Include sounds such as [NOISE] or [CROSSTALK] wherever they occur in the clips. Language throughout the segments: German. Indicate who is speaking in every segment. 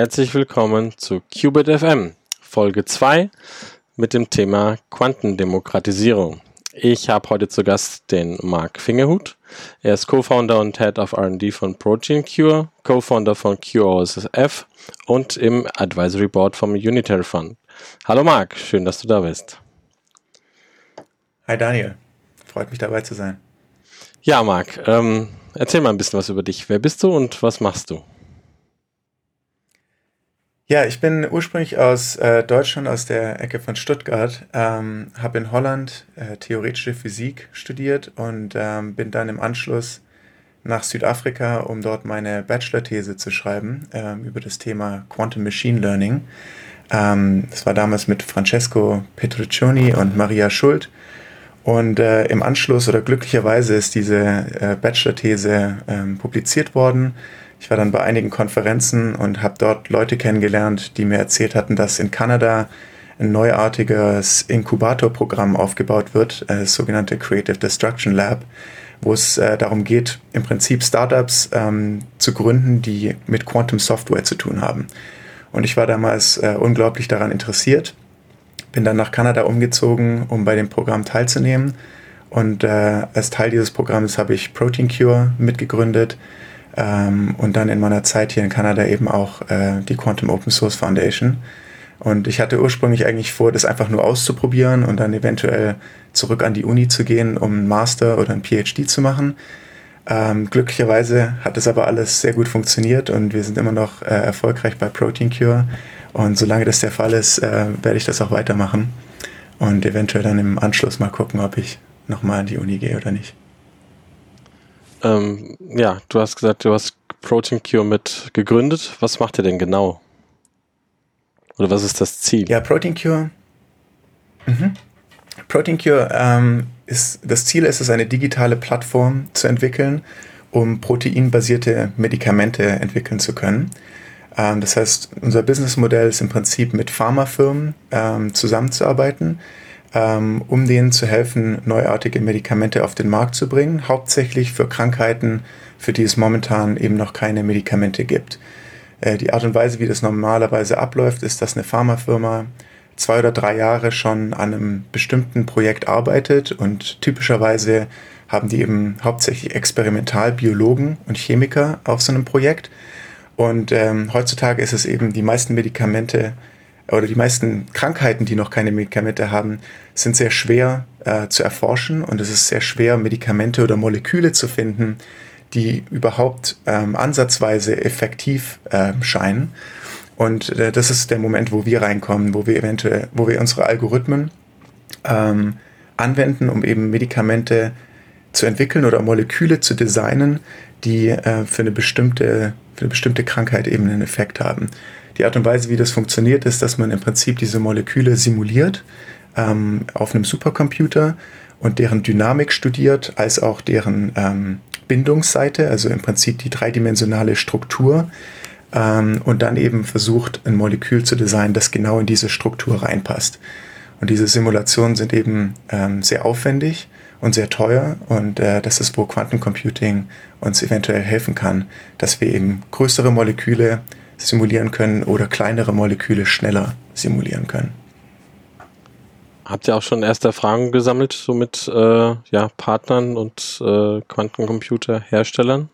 Speaker 1: Herzlich willkommen zu Qubit FM, Folge 2 mit dem Thema Quantendemokratisierung. Ich habe heute zu Gast den Mark Fingerhut. Er ist Co-Founder und Head of R&D von Protein Cure, Co-Founder von QOSF und im Advisory Board vom Unitary Fund. Hallo Mark, schön, dass du da bist.
Speaker 2: Hi Daniel, freut mich dabei zu sein.
Speaker 1: Ja, Marc, ähm, erzähl mal ein bisschen was über dich. Wer bist du und was machst du?
Speaker 2: Ja, ich bin ursprünglich aus äh, Deutschland, aus der Ecke von Stuttgart, ähm, habe in Holland äh, theoretische Physik studiert und ähm, bin dann im Anschluss nach Südafrika, um dort meine Bachelor-These zu schreiben ähm, über das Thema Quantum Machine Learning. Ähm, das war damals mit Francesco Petruccioni und Maria Schult. Und äh, im Anschluss oder glücklicherweise ist diese äh, Bachelor-These ähm, publiziert worden. Ich war dann bei einigen Konferenzen und habe dort Leute kennengelernt, die mir erzählt hatten, dass in Kanada ein neuartiges Inkubatorprogramm aufgebaut wird, äh, das sogenannte Creative Destruction Lab, wo es äh, darum geht, im Prinzip Startups ähm, zu gründen, die mit Quantum Software zu tun haben. Und ich war damals äh, unglaublich daran interessiert bin dann nach Kanada umgezogen, um bei dem Programm teilzunehmen. Und äh, als Teil dieses Programms habe ich Protein Cure mitgegründet ähm, und dann in meiner Zeit hier in Kanada eben auch äh, die Quantum Open Source Foundation. Und ich hatte ursprünglich eigentlich vor, das einfach nur auszuprobieren und dann eventuell zurück an die Uni zu gehen, um einen Master oder ein PhD zu machen. Ähm, glücklicherweise hat das aber alles sehr gut funktioniert und wir sind immer noch äh, erfolgreich bei Protein Cure. Und solange das der Fall ist, äh, werde ich das auch weitermachen und eventuell dann im Anschluss mal gucken, ob ich nochmal an die Uni gehe oder nicht.
Speaker 1: Ähm, ja, du hast gesagt, du hast Protein Cure mit gegründet. Was macht ihr denn genau? Oder was ist das Ziel?
Speaker 2: Ja, Protein Cure. Mhm. Protein Cure ähm, ist das Ziel ist es, eine digitale Plattform zu entwickeln, um proteinbasierte Medikamente entwickeln zu können. Ähm, das heißt, unser Businessmodell ist im Prinzip mit Pharmafirmen ähm, zusammenzuarbeiten, ähm, um denen zu helfen, neuartige Medikamente auf den Markt zu bringen, hauptsächlich für Krankheiten, für die es momentan eben noch keine Medikamente gibt. Äh, die Art und Weise, wie das normalerweise abläuft, ist, dass eine Pharmafirma zwei oder drei Jahre schon an einem bestimmten Projekt arbeitet und typischerweise haben die eben hauptsächlich Experimentalbiologen und Chemiker auf so einem Projekt und ähm, heutzutage ist es eben, die meisten Medikamente oder die meisten Krankheiten, die noch keine Medikamente haben, sind sehr schwer äh, zu erforschen und es ist sehr schwer, Medikamente oder Moleküle zu finden, die überhaupt ähm, ansatzweise effektiv äh, scheinen. Und äh, das ist der Moment, wo wir reinkommen, wo wir eventuell, wo wir unsere Algorithmen ähm, anwenden, um eben Medikamente zu entwickeln oder Moleküle zu designen, die äh, für eine bestimmte für eine bestimmte Krankheit eben einen Effekt haben. Die Art und Weise, wie das funktioniert, ist, dass man im Prinzip diese Moleküle simuliert ähm, auf einem Supercomputer und deren Dynamik studiert, als auch deren ähm, Bindungsseite, also im Prinzip die dreidimensionale Struktur ähm, und dann eben versucht, ein Molekül zu designen, das genau in diese Struktur reinpasst. Und diese Simulationen sind eben ähm, sehr aufwendig und sehr teuer. Und äh, das ist, wo Quantencomputing uns eventuell helfen kann, dass wir eben größere Moleküle simulieren können oder kleinere Moleküle schneller simulieren können.
Speaker 1: Habt ihr auch schon erste Erfahrungen gesammelt, so mit äh, ja, Partnern und äh, Quantencomputerherstellern?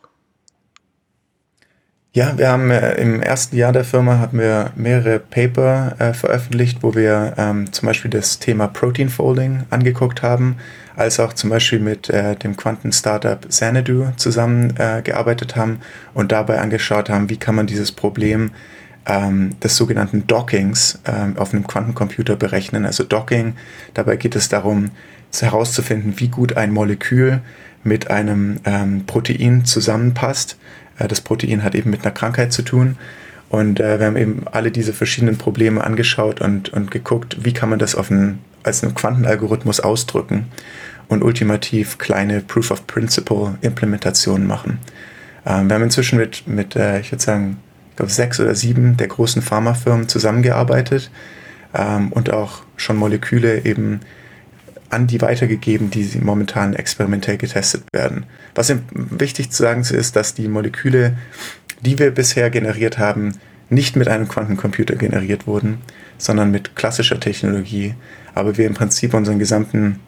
Speaker 2: Ja, wir haben äh, im ersten Jahr der Firma haben wir mehrere Paper äh, veröffentlicht, wo wir ähm, zum Beispiel das Thema Protein Folding angeguckt haben, als auch zum Beispiel mit äh, dem Quanten-Startup Xanadu zusammengearbeitet äh, haben und dabei angeschaut haben, wie kann man dieses Problem ähm, des sogenannten Dockings ähm, auf einem Quantencomputer berechnen. Also Docking, dabei geht es darum, herauszufinden, wie gut ein Molekül mit einem ähm, Protein zusammenpasst das Protein hat eben mit einer Krankheit zu tun. Und äh, wir haben eben alle diese verschiedenen Probleme angeschaut und, und geguckt, wie kann man das auf einen, als einen Quantenalgorithmus ausdrücken und ultimativ kleine Proof-of-Principle-Implementationen machen. Ähm, wir haben inzwischen mit, mit äh, ich würde sagen, ich glaube, sechs oder sieben der großen Pharmafirmen zusammengearbeitet ähm, und auch schon Moleküle eben an die weitergegeben, die momentan experimentell getestet werden. Was wichtig zu sagen ist, dass die Moleküle die wir bisher generiert haben, nicht mit einem Quantencomputer generiert wurden, sondern mit klassischer Technologie, aber wir im Prinzip unseren gesamten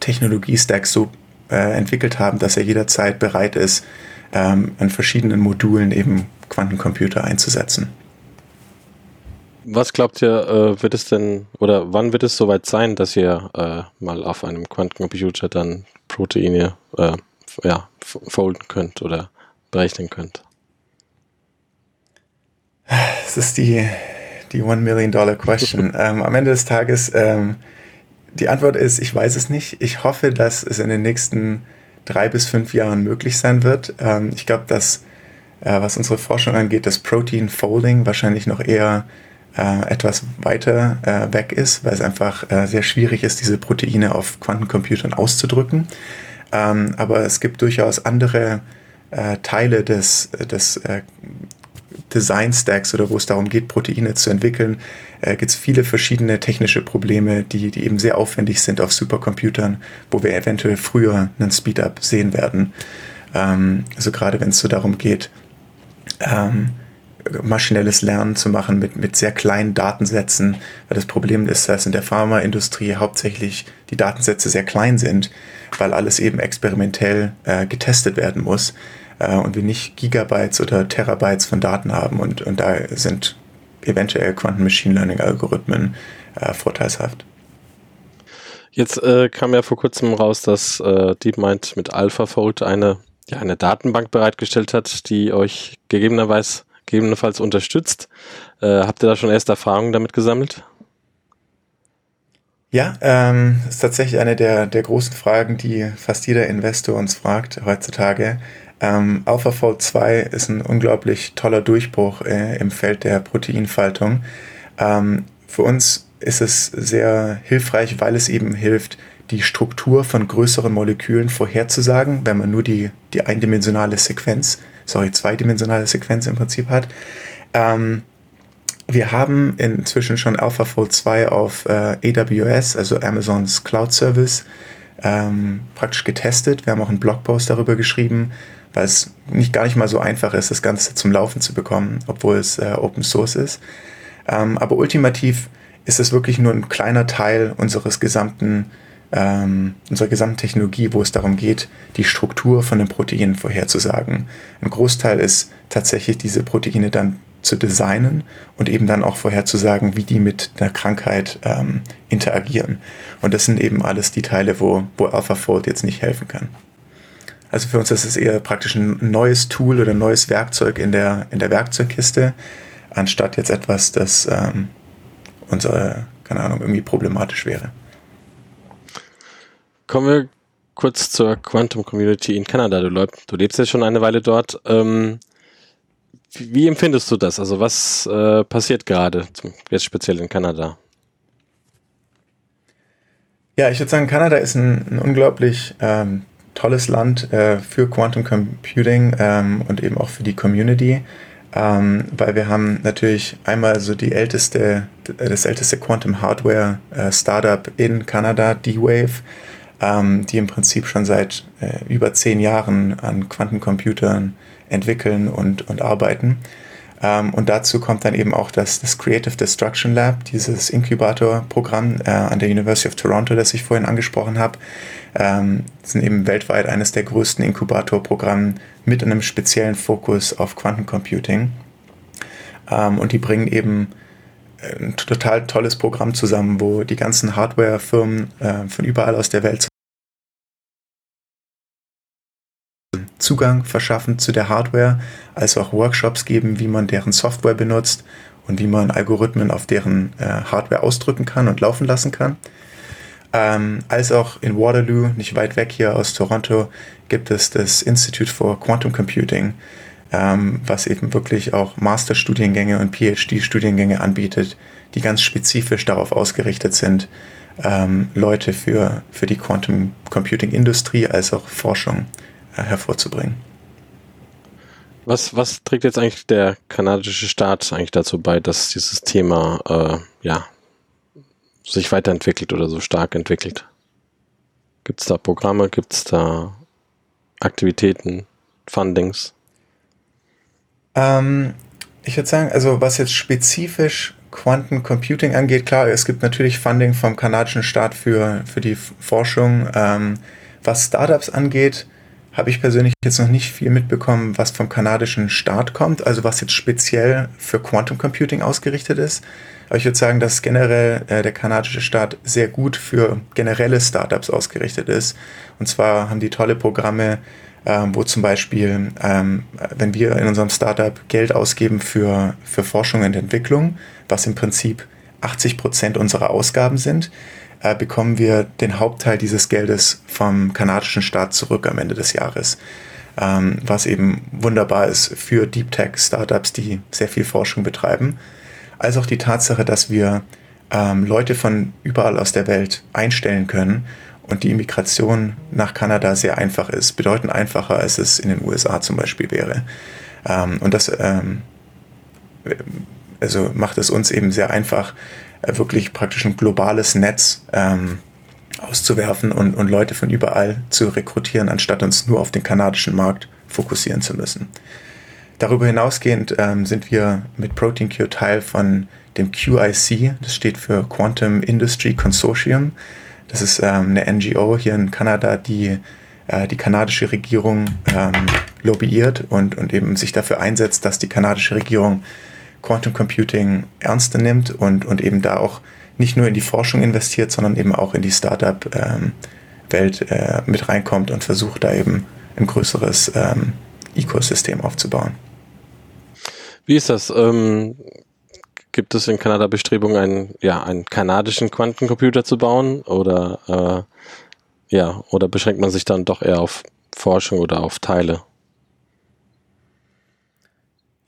Speaker 2: Technologie-Stack so äh, entwickelt haben, dass er jederzeit bereit ist, ähm, an verschiedenen Modulen eben Quantencomputer einzusetzen.
Speaker 1: Was glaubt ihr, äh, wird es denn oder wann wird es soweit sein, dass ihr äh, mal auf einem Quantencomputer dann Proteine äh, ja, folden könnt oder berechnen könnt?
Speaker 2: Das ist die, die One Million Dollar Question. [LAUGHS] ähm, am Ende des Tages, ähm, die Antwort ist, ich weiß es nicht. Ich hoffe, dass es in den nächsten drei bis fünf Jahren möglich sein wird. Ähm, ich glaube, dass, äh, was unsere Forschung angeht, das Protein Folding wahrscheinlich noch eher etwas weiter äh, weg ist, weil es einfach äh, sehr schwierig ist, diese Proteine auf Quantencomputern auszudrücken. Ähm, aber es gibt durchaus andere äh, Teile des, des äh, Design-Stacks oder wo es darum geht, Proteine zu entwickeln, äh, gibt es viele verschiedene technische Probleme, die, die eben sehr aufwendig sind auf Supercomputern, wo wir eventuell früher einen Speedup sehen werden. Ähm, also gerade wenn es so darum geht, ähm, maschinelles Lernen zu machen mit, mit sehr kleinen Datensätzen, weil das Problem ist, dass in der Pharmaindustrie hauptsächlich die Datensätze sehr klein sind, weil alles eben experimentell äh, getestet werden muss äh, und wir nicht Gigabytes oder Terabytes von Daten haben und, und da sind eventuell Quanten Machine Learning Algorithmen äh, vorteilshaft.
Speaker 1: Jetzt äh, kam ja vor kurzem raus, dass äh, DeepMind mit AlphaFold eine, ja, eine Datenbank bereitgestellt hat, die euch gegebenenfalls, gegebenenfalls unterstützt. Äh, habt ihr da schon erste Erfahrungen damit gesammelt?
Speaker 2: Ja, ähm, ist tatsächlich eine der, der großen Fragen, die fast jeder Investor uns fragt heutzutage. Ähm, AlphaFold 2 ist ein unglaublich toller Durchbruch äh, im Feld der Proteinfaltung. Ähm, für uns ist es sehr hilfreich, weil es eben hilft, die Struktur von größeren Molekülen vorherzusagen, wenn man nur die, die eindimensionale Sequenz, sorry, zweidimensionale Sequenz im Prinzip hat. Ähm, wir haben inzwischen schon AlphaFold 2 auf äh, AWS, also Amazons Cloud Service, ähm, praktisch getestet. Wir haben auch einen Blogpost darüber geschrieben, weil es nicht gar nicht mal so einfach ist, das Ganze zum Laufen zu bekommen, obwohl es äh, Open Source ist. Ähm, aber ultimativ ist es wirklich nur ein kleiner Teil unseres gesamten, ähm, unserer gesamten Technologie, wo es darum geht, die Struktur von den Proteinen vorherzusagen. Ein Großteil ist tatsächlich diese Proteine dann zu designen und eben dann auch vorherzusagen, wie die mit der Krankheit ähm, interagieren. Und das sind eben alles die Teile, wo, wo AlphaFold jetzt nicht helfen kann. Also für uns ist es eher praktisch ein neues Tool oder ein neues Werkzeug in der, in der Werkzeugkiste, anstatt jetzt etwas, das ähm, unsere, keine Ahnung, irgendwie problematisch wäre.
Speaker 1: Kommen wir kurz zur Quantum Community in Kanada. Du, du lebst jetzt schon eine Weile dort. Ähm, wie, wie, empfindest du das? Also was äh, passiert gerade, jetzt speziell in Kanada?
Speaker 2: Ja, ich würde sagen, Kanada ist ein, ein unglaublich ähm, tolles Land äh, für Quantum Computing ähm, und eben auch für die Community, ähm, weil wir haben natürlich einmal so die älteste, das älteste Quantum Hardware äh, Startup in Kanada, D-Wave, ähm, die im Prinzip schon seit äh, über zehn Jahren an Quantencomputern entwickeln und, und arbeiten. Ähm, und dazu kommt dann eben auch das, das Creative Destruction Lab, dieses Inkubator-Programm äh, an der University of Toronto, das ich vorhin angesprochen habe. Ähm, sind eben weltweit eines der größten Inkubatorprogramme mit einem speziellen Fokus auf Quantencomputing. Ähm, und die bringen eben ein total tolles Programm zusammen, wo die ganzen Hardware-Firmen äh, von überall aus der Welt Zugang verschaffen zu der Hardware, als auch Workshops geben, wie man deren Software benutzt und wie man Algorithmen auf deren äh, Hardware ausdrücken kann und laufen lassen kann. Ähm, als auch in Waterloo, nicht weit weg hier aus Toronto, gibt es das Institute for Quantum Computing, ähm, was eben wirklich auch Masterstudiengänge und PhD-Studiengänge anbietet, die ganz spezifisch darauf ausgerichtet sind, ähm, Leute für, für die Quantum Computing Industrie als auch Forschung äh, hervorzubringen.
Speaker 1: Was, was trägt jetzt eigentlich der kanadische Staat eigentlich dazu bei, dass dieses Thema äh, ja, sich weiterentwickelt oder so stark entwickelt? Gibt es da Programme, gibt es da Aktivitäten, Fundings?
Speaker 2: Ähm, ich würde sagen, also was jetzt spezifisch Quanten Computing angeht, klar, es gibt natürlich Funding vom kanadischen Staat für, für die Forschung. Ähm, was Startups angeht, habe ich persönlich jetzt noch nicht viel mitbekommen, was vom kanadischen Staat kommt, also was jetzt speziell für Quantum Computing ausgerichtet ist. Aber ich würde sagen, dass generell äh, der kanadische Staat sehr gut für generelle Startups ausgerichtet ist. Und zwar haben die tolle Programme, ähm, wo zum Beispiel, ähm, wenn wir in unserem Startup Geld ausgeben für, für Forschung und Entwicklung, was im Prinzip 80 Prozent unserer Ausgaben sind, äh, bekommen wir den Hauptteil dieses Geldes vom kanadischen Staat zurück am Ende des Jahres. Ähm, was eben wunderbar ist für Deep Tech Startups, die sehr viel Forschung betreiben als auch die Tatsache, dass wir ähm, Leute von überall aus der Welt einstellen können und die Immigration nach Kanada sehr einfach ist, bedeutend einfacher, als es in den USA zum Beispiel wäre. Ähm, und das ähm, also macht es uns eben sehr einfach, wirklich praktisch ein globales Netz ähm, auszuwerfen und, und Leute von überall zu rekrutieren, anstatt uns nur auf den kanadischen Markt fokussieren zu müssen. Darüber hinausgehend ähm, sind wir mit Protein Cure Teil von dem QIC, das steht für Quantum Industry Consortium. Das ist ähm, eine NGO hier in Kanada, die äh, die kanadische Regierung ähm, lobbyiert und, und eben sich dafür einsetzt, dass die kanadische Regierung Quantum Computing ernster nimmt und, und eben da auch nicht nur in die Forschung investiert, sondern eben auch in die Startup-Welt ähm, äh, mit reinkommt und versucht da eben ein größeres ähm, Ecosystem aufzubauen.
Speaker 1: Wie ist das? Ähm, gibt es in Kanada Bestrebungen, einen, ja, einen kanadischen Quantencomputer zu bauen? Oder, äh, ja, oder beschränkt man sich dann doch eher auf Forschung oder auf Teile?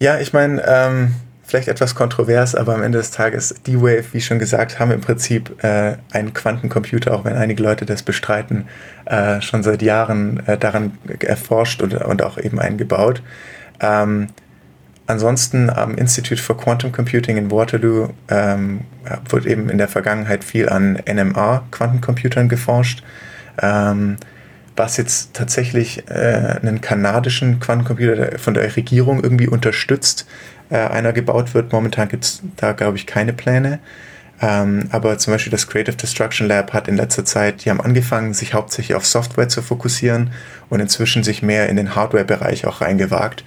Speaker 2: Ja, ich meine, ähm, vielleicht etwas kontrovers, aber am Ende des Tages, D-Wave, wie schon gesagt, haben im Prinzip äh, einen Quantencomputer, auch wenn einige Leute das bestreiten, äh, schon seit Jahren äh, daran erforscht und, und auch eben eingebaut. Ähm, Ansonsten am Institute for Quantum Computing in Waterloo ähm, wird eben in der Vergangenheit viel an NMR-Quantencomputern geforscht, ähm, was jetzt tatsächlich äh, einen kanadischen Quantencomputer von der Regierung irgendwie unterstützt, äh, einer gebaut wird. Momentan gibt es da, glaube ich, keine Pläne. Ähm, aber zum Beispiel das Creative Destruction Lab hat in letzter Zeit, die haben angefangen, sich hauptsächlich auf Software zu fokussieren und inzwischen sich mehr in den Hardware-Bereich auch reingewagt.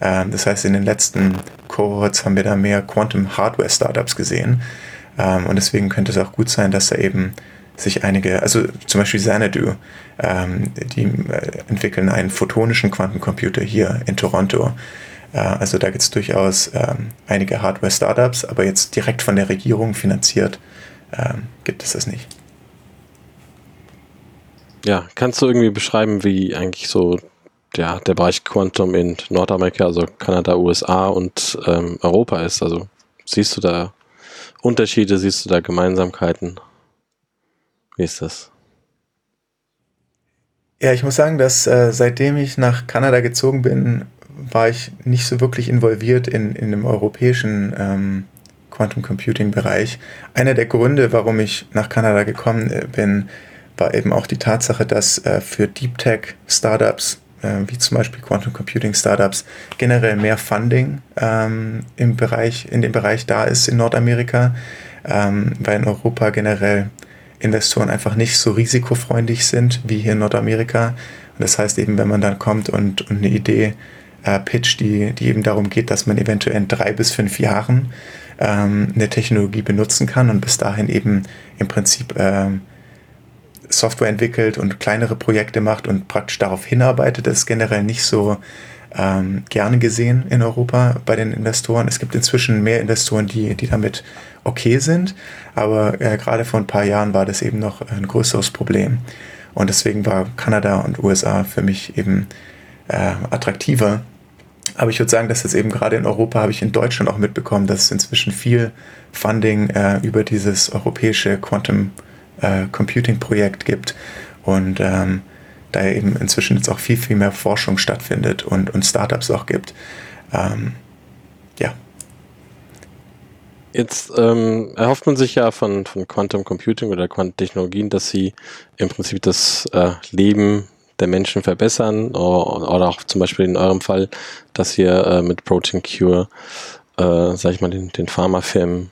Speaker 2: Ähm, das heißt, in den letzten Cohorts haben wir da mehr Quantum Hardware Startups gesehen. Ähm, und deswegen könnte es auch gut sein, dass da eben sich einige, also zum Beispiel Xanadu, ähm, die äh, entwickeln einen photonischen Quantencomputer hier in Toronto. Äh, also da gibt es durchaus einige Hardware-Startups, aber jetzt direkt von der Regierung finanziert gibt es das nicht.
Speaker 1: Ja, kannst du irgendwie beschreiben, wie eigentlich so ja, der Bereich Quantum in Nordamerika, also Kanada, USA und ähm, Europa ist. Also siehst du da Unterschiede, siehst du da Gemeinsamkeiten? Wie ist das?
Speaker 2: Ja, ich muss sagen, dass äh, seitdem ich nach Kanada gezogen bin, war ich nicht so wirklich involviert in, in dem europäischen ähm, Quantum Computing Bereich. Einer der Gründe, warum ich nach Kanada gekommen äh, bin, war eben auch die Tatsache, dass äh, für Deep Tech Startups äh, wie zum Beispiel Quantum Computing Startups, generell mehr Funding ähm, im Bereich, in dem Bereich da ist in Nordamerika, ähm, weil in Europa generell Investoren einfach nicht so risikofreundlich sind wie hier in Nordamerika. Und das heißt eben, wenn man dann kommt und, und eine Idee äh, pitcht, die, die eben darum geht, dass man eventuell in drei bis fünf Jahren ähm, eine Technologie benutzen kann und bis dahin eben im Prinzip ähm, Software entwickelt und kleinere Projekte macht und praktisch darauf hinarbeitet, das ist generell nicht so ähm, gerne gesehen in Europa bei den Investoren. Es gibt inzwischen mehr Investoren, die, die damit okay sind, aber äh, gerade vor ein paar Jahren war das eben noch ein größeres Problem. Und deswegen war Kanada und USA für mich eben äh, attraktiver. Aber ich würde sagen, dass jetzt eben gerade in Europa habe ich in Deutschland auch mitbekommen, dass es inzwischen viel Funding äh, über dieses europäische Quantum äh, Computing-Projekt gibt und ähm, da eben inzwischen jetzt auch viel, viel mehr Forschung stattfindet und, und Startups auch gibt. Ähm, ja.
Speaker 1: Jetzt ähm, erhofft man sich ja von, von Quantum Computing oder Quantentechnologien, dass sie im Prinzip das äh, Leben der Menschen verbessern oder auch zum Beispiel in eurem Fall, dass ihr äh, mit Protein Cure, äh, sag ich mal, den, den Pharmafirmen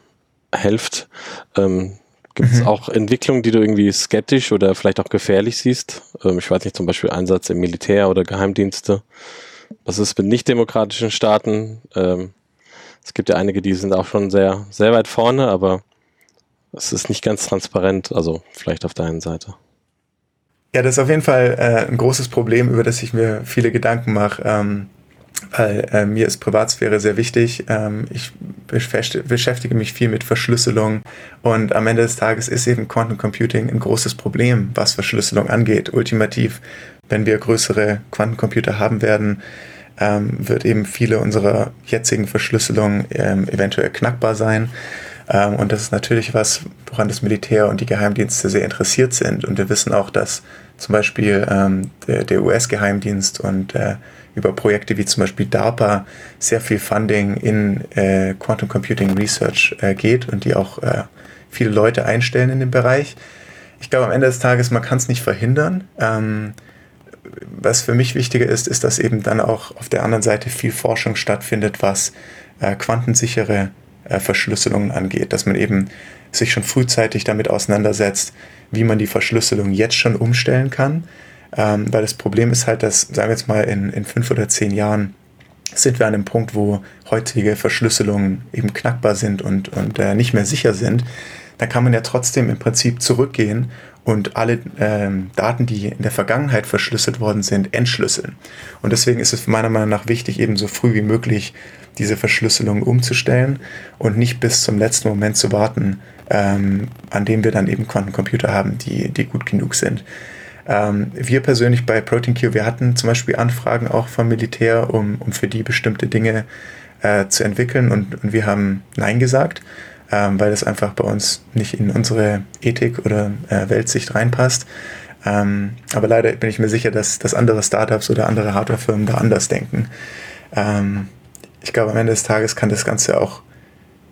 Speaker 1: helft. Ähm, Gibt es mhm. auch Entwicklungen, die du irgendwie skeptisch oder vielleicht auch gefährlich siehst? Ähm, ich weiß nicht, zum Beispiel Einsatz im Militär oder Geheimdienste. Was ist mit nicht-demokratischen Staaten? Ähm, es gibt ja einige, die sind auch schon sehr, sehr weit vorne, aber es ist nicht ganz transparent, also vielleicht auf der einen Seite.
Speaker 2: Ja, das ist auf jeden Fall äh, ein großes Problem, über das ich mir viele Gedanken mache. Ähm, weil äh, mir ist Privatsphäre sehr wichtig. Ähm, ich beschäftige mich viel mit Verschlüsselung und am Ende des Tages ist eben Quantum Computing ein großes Problem, was Verschlüsselung angeht. Ultimativ, wenn wir größere Quantencomputer haben werden, ähm, wird eben viele unserer jetzigen Verschlüsselungen ähm, eventuell knackbar sein. Ähm, und das ist natürlich was, woran das Militär und die Geheimdienste sehr interessiert sind. Und wir wissen auch, dass zum Beispiel ähm, der, der US-Geheimdienst und äh, über Projekte wie zum Beispiel DARPA sehr viel Funding in äh, Quantum Computing Research äh, geht und die auch äh, viele Leute einstellen in dem Bereich. Ich glaube, am Ende des Tages, man kann es nicht verhindern. Ähm, was für mich wichtiger ist, ist, dass eben dann auch auf der anderen Seite viel Forschung stattfindet, was äh, quantensichere Verschlüsselungen angeht, dass man eben sich schon frühzeitig damit auseinandersetzt, wie man die Verschlüsselung jetzt schon umstellen kann. Ähm, weil das Problem ist halt, dass, sagen wir jetzt mal, in, in fünf oder zehn Jahren sind wir an einem Punkt, wo heutige Verschlüsselungen eben knackbar sind und, und äh, nicht mehr sicher sind. Da kann man ja trotzdem im Prinzip zurückgehen und alle ähm, Daten, die in der Vergangenheit verschlüsselt worden sind, entschlüsseln. Und deswegen ist es meiner Meinung nach wichtig, eben so früh wie möglich diese Verschlüsselung umzustellen und nicht bis zum letzten Moment zu warten, ähm, an dem wir dann eben Quantencomputer haben, die, die gut genug sind. Ähm, wir persönlich bei ProteinQ, wir hatten zum Beispiel Anfragen auch vom Militär, um, um für die bestimmte Dinge äh, zu entwickeln und, und wir haben Nein gesagt, ähm, weil es einfach bei uns nicht in unsere Ethik oder äh, Weltsicht reinpasst. Ähm, aber leider bin ich mir sicher, dass, dass andere Startups oder andere Hardwarefirmen da anders denken. Ähm, ich glaube, am Ende des Tages kann das Ganze auch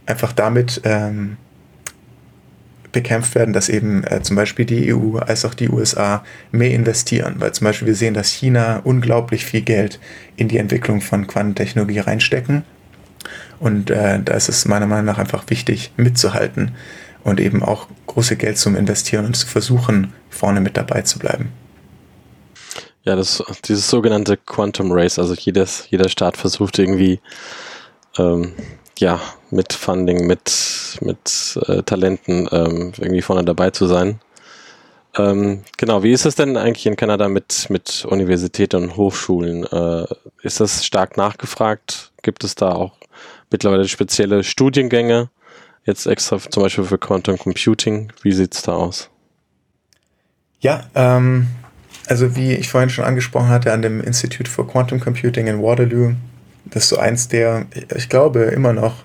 Speaker 2: einfach damit ähm, bekämpft werden, dass eben äh, zum Beispiel die EU als auch die USA mehr investieren, weil zum Beispiel wir sehen, dass China unglaublich viel Geld in die Entwicklung von Quantentechnologie reinstecken und äh, da ist es meiner Meinung nach einfach wichtig mitzuhalten und eben auch große Geld zum Investieren und zu versuchen, vorne mit dabei zu bleiben.
Speaker 1: Ja, das, dieses sogenannte Quantum Race, also jedes, jeder Staat versucht irgendwie, ähm, ja, mit Funding, mit, mit äh, Talenten ähm, irgendwie vorne dabei zu sein. Ähm, genau, wie ist es denn eigentlich in Kanada mit, mit Universitäten und Hochschulen? Äh, ist das stark nachgefragt? Gibt es da auch mittlerweile spezielle Studiengänge? Jetzt extra zum Beispiel für Quantum Computing. Wie sieht es da aus?
Speaker 2: Ja, ähm, also wie ich vorhin schon angesprochen hatte, an dem Institute for Quantum Computing in Waterloo, das ist so eins der, ich glaube, immer noch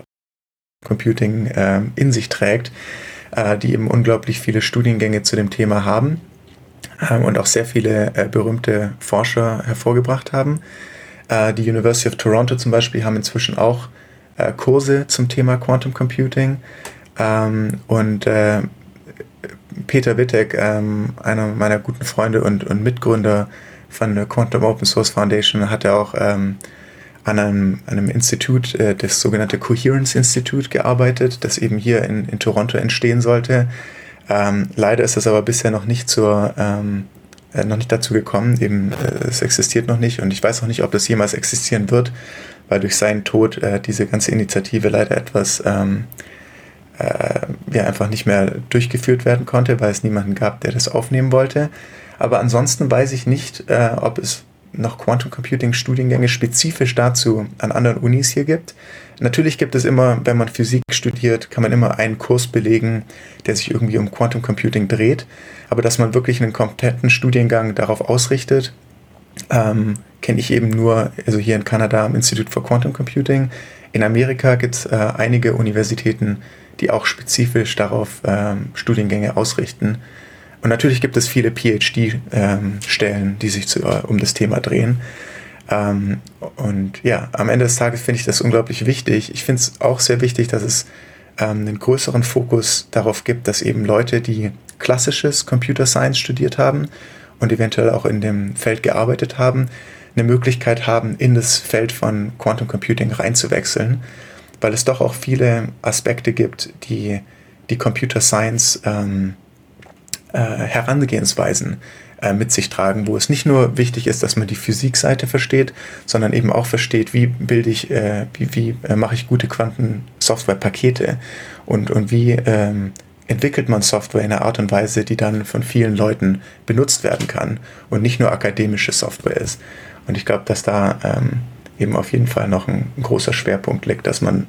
Speaker 2: Computing äh, in sich trägt, äh, die eben unglaublich viele Studiengänge zu dem Thema haben äh, und auch sehr viele äh, berühmte Forscher hervorgebracht haben. Äh, die University of Toronto zum Beispiel haben inzwischen auch äh, Kurse zum Thema Quantum Computing ähm, und Peter Wittek, ähm, einer meiner guten Freunde und, und Mitgründer von der Quantum Open Source Foundation, hat er auch ähm, an einem, einem Institut, äh, das sogenannte Coherence Institute, gearbeitet, das eben hier in, in Toronto entstehen sollte. Ähm, leider ist es aber bisher noch nicht zur ähm, äh, noch nicht dazu gekommen. Eben, äh, es existiert noch nicht und ich weiß auch nicht, ob das jemals existieren wird, weil durch seinen Tod äh, diese ganze Initiative leider etwas ähm, äh, ja, einfach nicht mehr durchgeführt werden konnte, weil es niemanden gab, der das aufnehmen wollte. Aber ansonsten weiß ich nicht, äh, ob es noch Quantum Computing Studiengänge spezifisch dazu an anderen Unis hier gibt. Natürlich gibt es immer, wenn man Physik studiert, kann man immer einen Kurs belegen, der sich irgendwie um Quantum Computing dreht. Aber dass man wirklich einen kompletten Studiengang darauf ausrichtet, ähm, kenne ich eben nur, also hier in Kanada am Institute for Quantum Computing. In Amerika gibt es äh, einige Universitäten, die auch spezifisch darauf ähm, Studiengänge ausrichten. Und natürlich gibt es viele PhD-Stellen, ähm, die sich zu, äh, um das Thema drehen. Ähm, und ja, am Ende des Tages finde ich das unglaublich wichtig. Ich finde es auch sehr wichtig, dass es ähm, einen größeren Fokus darauf gibt, dass eben Leute, die klassisches Computer Science studiert haben und eventuell auch in dem Feld gearbeitet haben, eine Möglichkeit haben, in das Feld von Quantum Computing reinzuwechseln, weil es doch auch viele Aspekte gibt, die die Computer Science ähm, äh, Herangehensweisen äh, mit sich tragen, wo es nicht nur wichtig ist, dass man die Physikseite versteht, sondern eben auch versteht, wie bilde ich, äh, wie, wie äh, mache ich gute Quantensoftware-Pakete und, und wie ähm, entwickelt man Software in einer Art und Weise, die dann von vielen Leuten benutzt werden kann und nicht nur akademische Software ist. Und ich glaube, dass da ähm, eben auf jeden Fall noch ein, großer Schwerpunkt liegt, dass man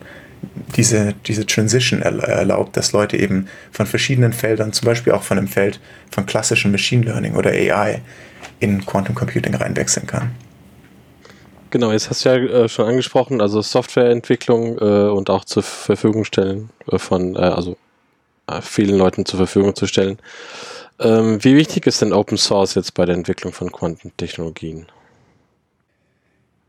Speaker 2: diese, diese Transition erlaubt, dass Leute eben von verschiedenen Feldern, zum Beispiel auch von dem Feld von klassischem Machine Learning oder AI, in Quantum Computing reinwechseln kann.
Speaker 1: Genau, jetzt hast du ja äh, schon angesprochen, also Softwareentwicklung äh, und auch zur Verfügung stellen äh, von, äh, also vielen Leuten zur Verfügung zu stellen. Ähm, wie wichtig ist denn Open Source jetzt bei der Entwicklung von Quantentechnologien?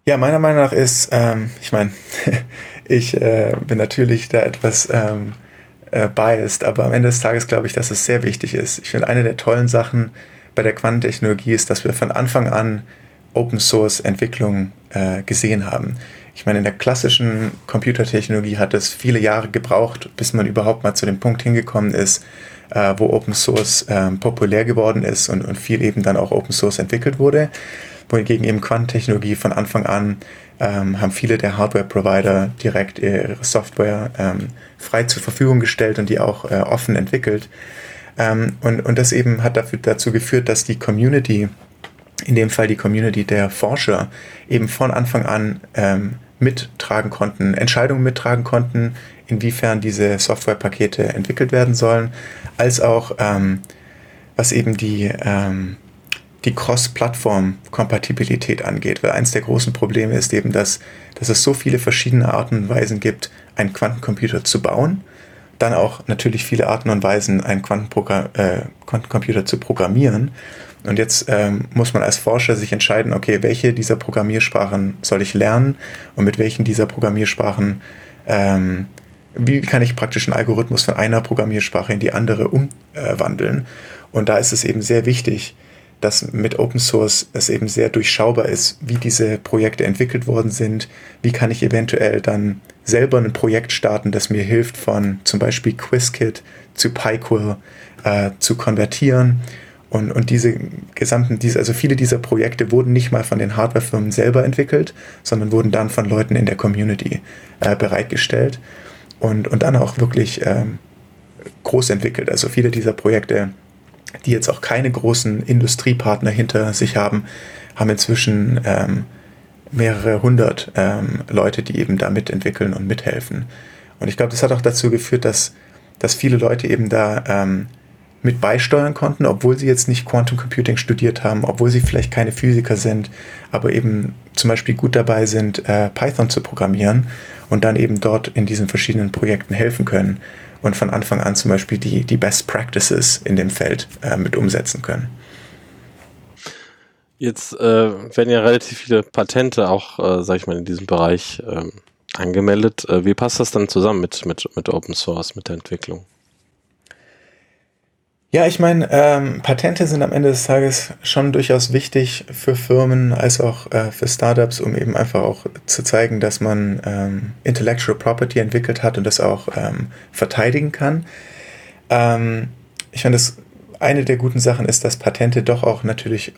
Speaker 2: Ja, meiner Meinung nach ist, ähm, ich meine, [LAUGHS] ich äh, bin natürlich da etwas ähm, äh, biased, aber am Ende des Tages glaube ich, dass es sehr wichtig ist. Ich finde, eine der tollen Sachen bei der Quantentechnologie ist, dass wir von Anfang an Open Source Entwicklung äh, gesehen haben. Ich meine, in der klassischen Computertechnologie hat es viele Jahre gebraucht, bis man überhaupt mal zu dem Punkt hingekommen ist, äh, wo Open Source ähm, populär geworden ist und, und viel eben dann auch Open Source entwickelt wurde wohingegen eben Quantentechnologie von Anfang an ähm, haben viele der Hardware-Provider direkt ihre Software ähm, frei zur Verfügung gestellt und die auch äh, offen entwickelt. Ähm, und, und das eben hat dafür, dazu geführt, dass die Community, in dem Fall die Community der Forscher, eben von Anfang an ähm, mittragen konnten, Entscheidungen mittragen konnten, inwiefern diese Softwarepakete entwickelt werden sollen, als auch ähm, was eben die ähm, die Cross-Plattform-Kompatibilität angeht. Weil eins der großen Probleme ist eben, dass, dass es so viele verschiedene Arten und Weisen gibt, einen Quantencomputer zu bauen. Dann auch natürlich viele Arten und Weisen, einen äh, Quantencomputer zu programmieren. Und jetzt ähm, muss man als Forscher sich entscheiden, okay, welche dieser Programmiersprachen soll ich lernen und mit welchen dieser Programmiersprachen, ähm, wie kann ich praktisch einen Algorithmus von einer Programmiersprache in die andere umwandeln. und da ist es eben sehr wichtig, dass mit Open Source es eben sehr durchschaubar ist, wie diese Projekte entwickelt worden sind. Wie kann ich eventuell dann selber ein Projekt starten, das mir hilft, von zum Beispiel QuizKit zu PyQuil äh, zu konvertieren. Und, und diese gesamten, diese, also viele dieser Projekte wurden nicht mal von den Hardwarefirmen selber entwickelt, sondern wurden dann von Leuten in der Community äh, bereitgestellt und, und dann auch wirklich ähm, groß entwickelt. Also viele dieser Projekte die jetzt auch keine großen Industriepartner hinter sich haben, haben inzwischen ähm, mehrere hundert ähm, Leute, die eben da mitentwickeln und mithelfen. Und ich glaube, das hat auch dazu geführt, dass, dass viele Leute eben da ähm, mit beisteuern konnten, obwohl sie jetzt nicht Quantum Computing studiert haben, obwohl sie vielleicht keine Physiker sind, aber eben zum Beispiel gut dabei sind, äh, Python zu programmieren und dann eben dort in diesen verschiedenen Projekten helfen können und von Anfang an zum Beispiel die, die Best Practices in dem Feld äh, mit umsetzen können.
Speaker 1: Jetzt äh, werden ja relativ viele Patente auch, äh, sag ich mal, in diesem Bereich ähm, angemeldet. Äh, wie passt das dann zusammen mit, mit, mit Open Source, mit der Entwicklung?
Speaker 2: Ja, ich meine, ähm, Patente sind am Ende des Tages schon durchaus wichtig für Firmen als auch äh, für Startups, um eben einfach auch zu zeigen, dass man ähm, Intellectual Property entwickelt hat und das auch ähm, verteidigen kann. Ähm, ich finde, eine der guten Sachen ist, dass Patente doch auch natürlich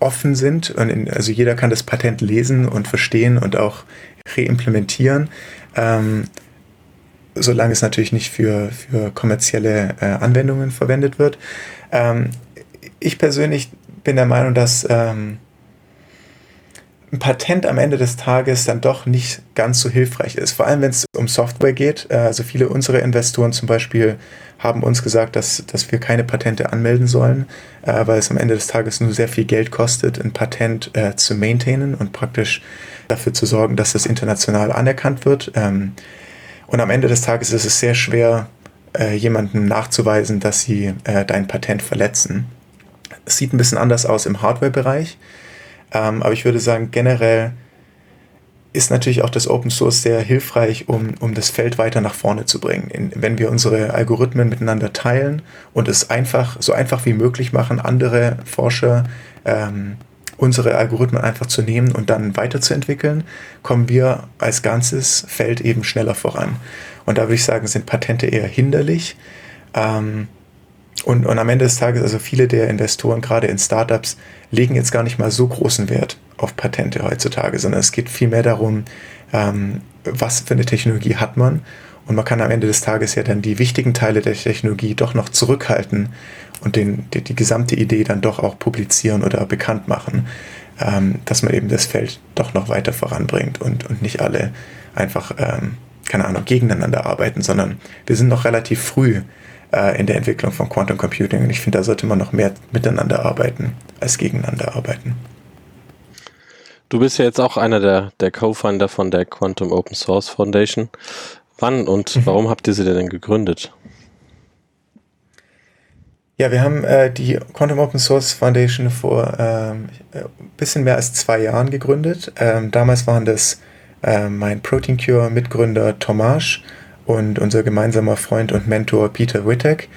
Speaker 2: offen sind und in, also jeder kann das Patent lesen und verstehen und auch reimplementieren. Solange es natürlich nicht für, für kommerzielle äh, Anwendungen verwendet wird. Ähm, ich persönlich bin der Meinung, dass ähm, ein Patent am Ende des Tages dann doch nicht ganz so hilfreich ist. Vor allem, wenn es um Software geht. Äh, also viele unserer Investoren zum Beispiel haben uns gesagt, dass, dass wir keine Patente anmelden sollen, äh, weil es am Ende des Tages nur sehr viel Geld kostet, ein Patent äh, zu maintainen und praktisch dafür zu sorgen, dass das international anerkannt wird. Ähm, und am Ende des Tages ist es sehr schwer, äh, jemandem nachzuweisen, dass sie äh, dein Patent verletzen. Es sieht ein bisschen anders aus im Hardware-Bereich, ähm, aber ich würde sagen, generell ist natürlich auch das Open Source sehr hilfreich, um, um das Feld weiter nach vorne zu bringen. In, wenn wir unsere Algorithmen miteinander teilen und es einfach so einfach wie möglich machen, andere Forscher ähm, unsere Algorithmen einfach zu nehmen und dann weiterzuentwickeln, kommen wir als ganzes Feld eben schneller voran. Und da würde ich sagen, sind Patente eher hinderlich. Ähm, und, und am Ende des Tages, also viele der Investoren, gerade in Startups, legen jetzt gar nicht mal so großen Wert auf Patente heutzutage, sondern es geht vielmehr darum, ähm, was für eine Technologie hat man. Und man kann am Ende des Tages ja dann die wichtigen Teile der Technologie doch noch zurückhalten und den, die, die gesamte Idee dann doch auch publizieren oder bekannt machen, ähm, dass man eben das Feld doch noch weiter voranbringt und, und nicht alle einfach, ähm, keine Ahnung, gegeneinander arbeiten, sondern wir sind noch relativ früh äh, in der Entwicklung von Quantum Computing und ich finde, da sollte man noch mehr miteinander arbeiten als gegeneinander arbeiten.
Speaker 1: Du bist ja jetzt auch einer der, der Co-Founder von der Quantum Open Source Foundation. Wann und mhm. warum habt ihr sie denn gegründet?
Speaker 2: Ja, wir haben äh, die Quantum Open Source Foundation vor ähm, ein äh, bisschen mehr als zwei Jahren gegründet. Ähm, damals waren das äh, mein Protein Cure Mitgründer Tomasz und unser gemeinsamer Freund und Mentor Peter Wittek.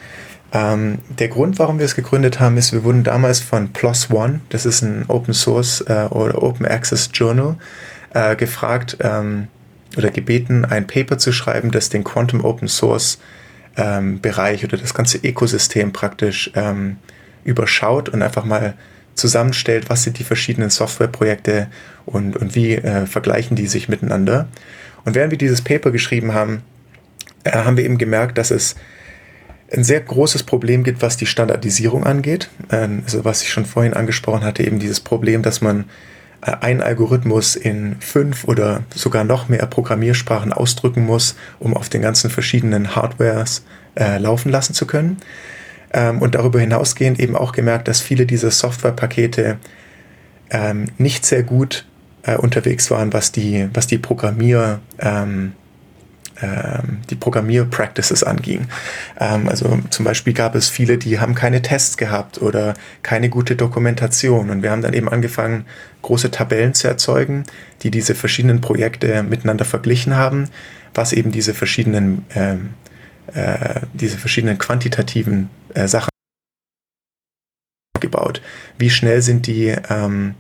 Speaker 2: Ähm, der Grund, warum wir es gegründet haben, ist, wir wurden damals von PLOS ONE, das ist ein Open Source äh, oder Open Access Journal, äh, gefragt ähm, oder gebeten, ein Paper zu schreiben, das den Quantum Open Source ähm, Bereich oder das ganze Ökosystem praktisch ähm, überschaut und einfach mal zusammenstellt, was sind die verschiedenen Softwareprojekte und, und wie äh, vergleichen die sich miteinander. Und während wir dieses Paper geschrieben haben, äh, haben wir eben gemerkt, dass es ein sehr großes Problem gibt, was die Standardisierung angeht. Ähm, also was ich schon vorhin angesprochen hatte, eben dieses Problem, dass man äh, einen Algorithmus in fünf oder sogar noch mehr Programmiersprachen ausdrücken muss, um auf den ganzen verschiedenen Hardwares äh, laufen lassen zu können. Ähm, und darüber hinausgehend eben auch gemerkt, dass viele dieser Softwarepakete ähm, nicht sehr gut äh, unterwegs waren, was die, was die Programmier, ähm, die Programmierpractices anging. Ähm, also zum Beispiel gab es viele, die haben keine Tests gehabt oder keine gute Dokumentation. Und wir haben dann eben angefangen, große Tabellen zu erzeugen, die diese verschiedenen Projekte miteinander verglichen haben, was eben diese verschiedenen, ähm, äh, diese verschiedenen quantitativen äh, Sachen gebaut. Wie schnell sind die ähm,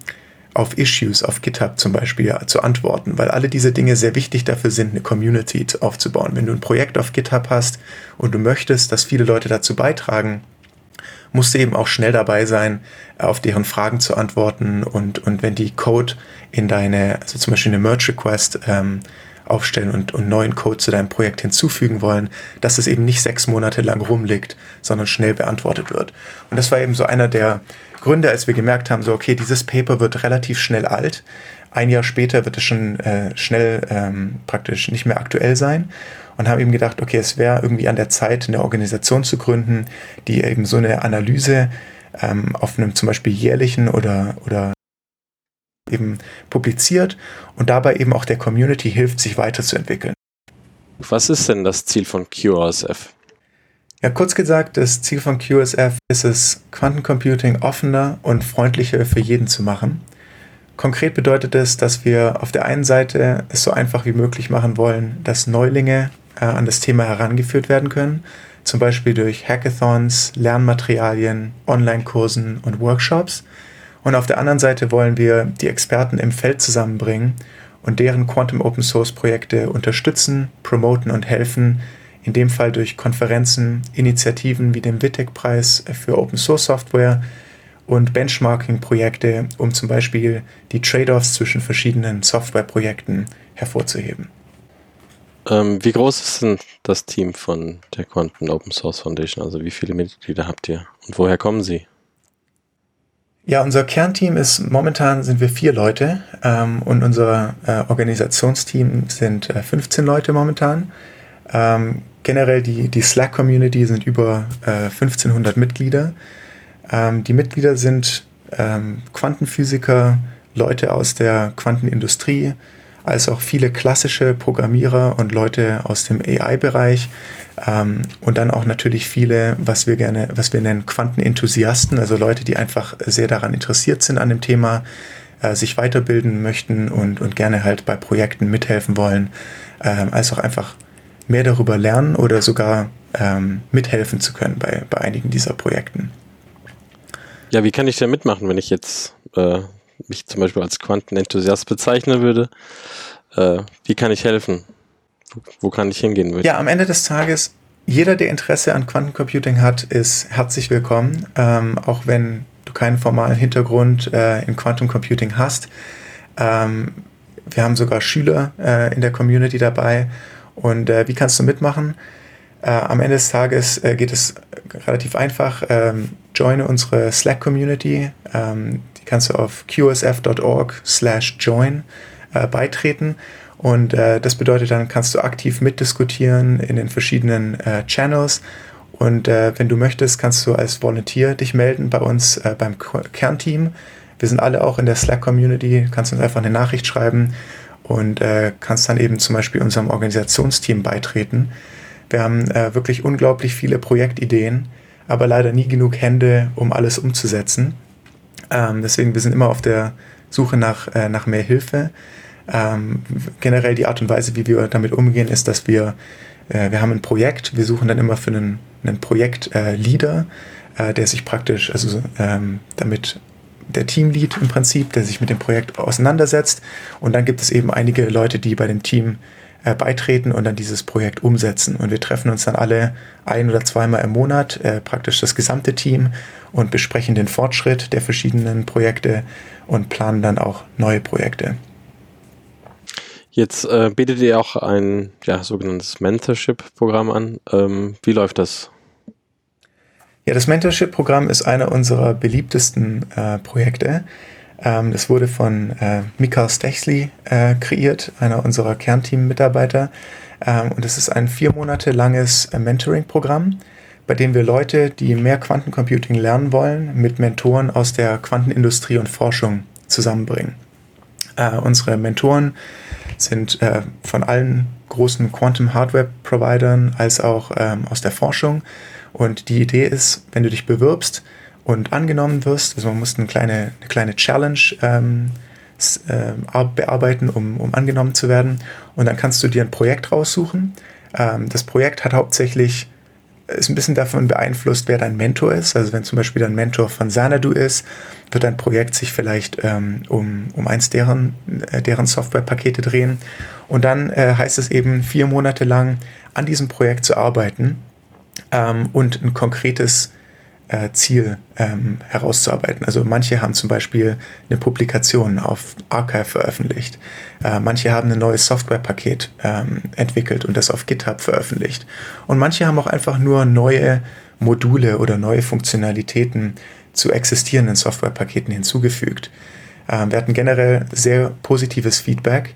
Speaker 2: auf Issues auf GitHub zum Beispiel zu antworten, weil alle diese Dinge sehr wichtig dafür sind, eine Community aufzubauen. Wenn du ein Projekt auf GitHub hast und du möchtest, dass viele Leute dazu beitragen, musst du eben auch schnell dabei sein, auf deren Fragen zu antworten und, und wenn die Code in deine, also zum Beispiel eine Merge Request ähm, aufstellen und, und neuen Code zu deinem Projekt hinzufügen wollen, dass es eben nicht sechs Monate lang rumliegt, sondern schnell beantwortet wird. Und das war eben so einer der Gründe, als wir gemerkt haben, so okay, dieses Paper wird relativ schnell alt. Ein Jahr später wird es schon äh, schnell ähm, praktisch nicht mehr aktuell sein und haben eben gedacht, okay, es wäre irgendwie an der Zeit, eine Organisation zu gründen, die eben so eine Analyse ähm, auf einem zum Beispiel jährlichen oder, oder eben publiziert und dabei eben auch der Community hilft, sich weiterzuentwickeln.
Speaker 1: Was ist denn das Ziel von QRSF?
Speaker 2: Ja, kurz gesagt, das Ziel von QSF ist es, Quantencomputing offener und freundlicher für jeden zu machen. Konkret bedeutet es, dass wir auf der einen Seite es so einfach wie möglich machen wollen, dass Neulinge äh, an das Thema herangeführt werden können, zum Beispiel durch Hackathons, Lernmaterialien, Online-Kursen und Workshops. Und auf der anderen Seite wollen wir die Experten im Feld zusammenbringen und deren Quantum Open Source Projekte unterstützen, promoten und helfen, in dem Fall durch Konferenzen, Initiativen wie dem WITEC-Preis für Open Source Software und Benchmarking-Projekte, um zum Beispiel die Trade-offs zwischen verschiedenen Softwareprojekten hervorzuheben.
Speaker 1: Ähm, wie groß ist denn das Team von der Quantum Open Source Foundation? Also wie viele Mitglieder habt ihr und woher kommen sie?
Speaker 2: Ja, unser Kernteam ist momentan sind wir vier Leute ähm, und unser äh, Organisationsteam sind äh, 15 Leute momentan. Ähm, generell die, die Slack-Community sind über äh, 1500 Mitglieder. Ähm, die Mitglieder sind ähm, Quantenphysiker, Leute aus der Quantenindustrie, als auch viele klassische Programmierer und Leute aus dem AI-Bereich ähm, und dann auch natürlich viele, was wir gerne, was wir nennen Quantenenthusiasten, also Leute, die einfach sehr daran interessiert sind an dem Thema, äh, sich weiterbilden möchten und, und gerne halt bei Projekten mithelfen wollen, ähm, als auch einfach mehr darüber lernen oder sogar ähm, mithelfen zu können bei, bei einigen dieser Projekten.
Speaker 1: Ja, wie kann ich denn mitmachen, wenn ich jetzt äh, mich zum Beispiel als Quantenenthusiast bezeichnen würde? Äh, wie kann ich helfen? Wo, kann ich hingehen?
Speaker 2: Ja, am Ende des Tages, jeder, der Interesse an Quantencomputing hat, ist herzlich willkommen, ähm, auch wenn du keinen formalen Hintergrund äh, in Quantum Computing hast. Ähm, wir haben sogar Schüler äh, in der Community dabei. Und äh, wie kannst du mitmachen? Äh, am Ende des Tages äh, geht es relativ einfach. Ähm, joine unsere Slack-Community. Ähm, die kannst du auf qsf.org slash join äh, beitreten. Und äh, das bedeutet, dann kannst du aktiv mitdiskutieren in den verschiedenen äh, Channels. Und äh, wenn du möchtest, kannst du als Volunteer dich melden bei uns äh, beim Kernteam. Wir sind alle auch in der Slack-Community. Kannst uns einfach eine Nachricht schreiben und äh, kannst dann eben zum Beispiel unserem Organisationsteam beitreten. Wir haben äh, wirklich unglaublich viele Projektideen, aber leider nie genug Hände, um alles umzusetzen. Ähm, deswegen, wir sind immer auf der Suche nach, äh, nach mehr Hilfe. Ähm, generell die Art und Weise, wie wir damit umgehen, ist, dass wir, äh, wir haben ein Projekt, wir suchen dann immer für einen, einen Projektleader, äh, der sich praktisch also ähm, damit der Teamlead im Prinzip, der sich mit dem Projekt auseinandersetzt. Und dann gibt es eben einige Leute, die bei dem Team äh, beitreten und dann dieses Projekt umsetzen. Und wir treffen uns dann alle ein oder zweimal im Monat, äh, praktisch das gesamte Team, und besprechen den Fortschritt der verschiedenen Projekte und planen dann auch neue Projekte.
Speaker 1: Jetzt äh, bietet ihr auch ein ja, sogenanntes Mentorship-Programm an. Ähm, wie läuft das?
Speaker 2: Ja, das Mentorship-Programm ist einer unserer beliebtesten äh, Projekte. Ähm, das wurde von äh, Mikael Stechsli äh, kreiert, einer unserer Kernteam-Mitarbeiter. Ähm, und es ist ein vier Monate langes äh, Mentoring-Programm, bei dem wir Leute, die mehr Quantencomputing lernen wollen, mit Mentoren aus der Quantenindustrie und Forschung zusammenbringen. Äh, unsere Mentoren sind äh, von allen großen Quantum Hardware Providern als auch ähm, aus der Forschung und die Idee ist, wenn du dich bewirbst und angenommen wirst, also man muss eine kleine, eine kleine Challenge ähm, äh, bearbeiten, um, um angenommen zu werden. Und dann kannst du dir ein Projekt raussuchen. Ähm, das Projekt hat hauptsächlich ist ein bisschen davon beeinflusst, wer dein Mentor ist. Also wenn zum Beispiel dein Mentor von Xanadu ist, wird dein Projekt sich vielleicht ähm, um, um eins deren, äh, deren Softwarepakete drehen. Und dann äh, heißt es eben, vier Monate lang an diesem Projekt zu arbeiten ähm, und ein konkretes äh, Ziel ähm, herauszuarbeiten. Also manche haben zum Beispiel eine Publikation auf Archive veröffentlicht. Äh, manche haben ein neues Softwarepaket ähm, entwickelt und das auf GitHub veröffentlicht. Und manche haben auch einfach nur neue Module oder neue Funktionalitäten zu existierenden Softwarepaketen hinzugefügt. Ähm, wir hatten generell sehr positives Feedback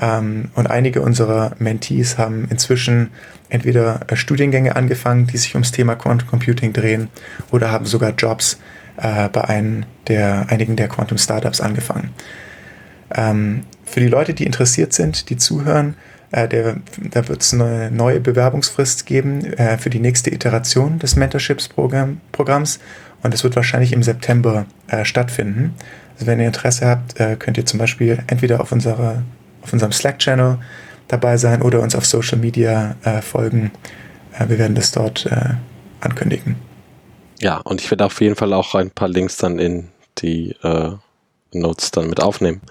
Speaker 2: ähm, und einige unserer Mentees haben inzwischen entweder äh, Studiengänge angefangen, die sich ums Thema Quantum Computing drehen, oder haben sogar Jobs äh, bei einen der, einigen der Quantum Startups angefangen. Ähm, für die Leute, die interessiert sind, die zuhören, äh, der, da wird es eine neue Bewerbungsfrist geben äh, für die nächste Iteration des Mentorships-Programms und das wird wahrscheinlich im September äh, stattfinden. Also wenn ihr Interesse habt, äh, könnt ihr zum Beispiel entweder auf unserer auf unserem Slack-Channel dabei sein oder uns auf Social Media äh, folgen. Äh, wir werden das dort äh, ankündigen.
Speaker 1: Ja, und ich werde auf jeden Fall auch ein paar Links dann in die äh, Notes dann mit aufnehmen.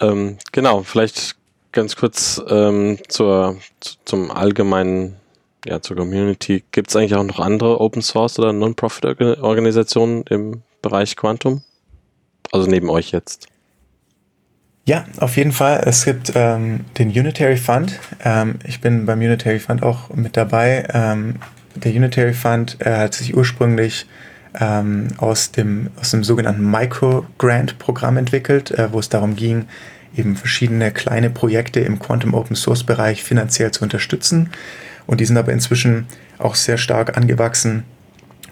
Speaker 1: Ähm, genau, vielleicht ganz kurz ähm, zur, zum allgemeinen, ja, zur Community. Gibt es eigentlich auch noch andere Open Source oder Non-Profit-Organisationen im Bereich Quantum? Also neben euch jetzt.
Speaker 2: Ja, auf jeden Fall. Es gibt ähm, den Unitary Fund. Ähm, ich bin beim Unitary Fund auch mit dabei. Ähm, der Unitary Fund äh, hat sich ursprünglich ähm, aus, dem, aus dem sogenannten Micro-Grant-Programm entwickelt, äh, wo es darum ging, eben verschiedene kleine Projekte im Quantum Open Source Bereich finanziell zu unterstützen. Und die sind aber inzwischen auch sehr stark angewachsen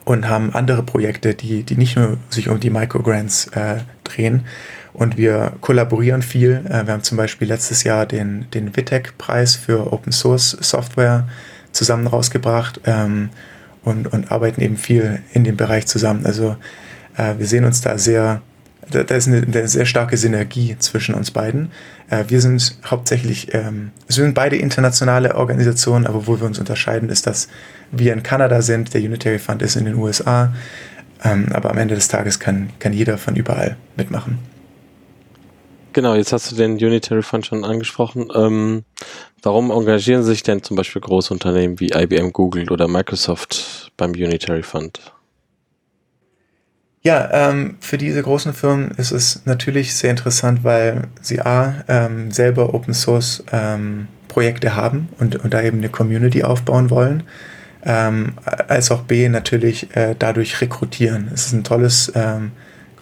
Speaker 2: und haben andere Projekte, die, die nicht nur sich um die Microgrants äh, drehen, und wir kollaborieren viel. Äh, wir haben zum Beispiel letztes Jahr den, den Vitec-Preis für Open Source Software zusammen rausgebracht ähm, und, und arbeiten eben viel in dem Bereich zusammen. Also äh, wir sehen uns da sehr, da, da ist eine, eine, sehr starke Synergie zwischen uns beiden. Äh, wir sind hauptsächlich, ähm, wir sind beide internationale Organisationen, aber wo wir uns unterscheiden, ist, dass wir in Kanada sind, der Unitary Fund ist in den USA, ähm, aber am Ende des Tages kann, kann jeder von überall mitmachen.
Speaker 1: Genau, jetzt hast du den Unitary Fund schon angesprochen. Ähm, warum engagieren sich denn zum Beispiel große Unternehmen wie IBM, Google oder Microsoft beim Unitary Fund?
Speaker 2: Ja, ähm, für diese großen Firmen ist es natürlich sehr interessant, weil sie A, ähm, selber Open Source ähm, Projekte haben und, und da eben eine Community aufbauen wollen, ähm, als auch B, natürlich äh, dadurch rekrutieren. Es ist ein tolles, ähm,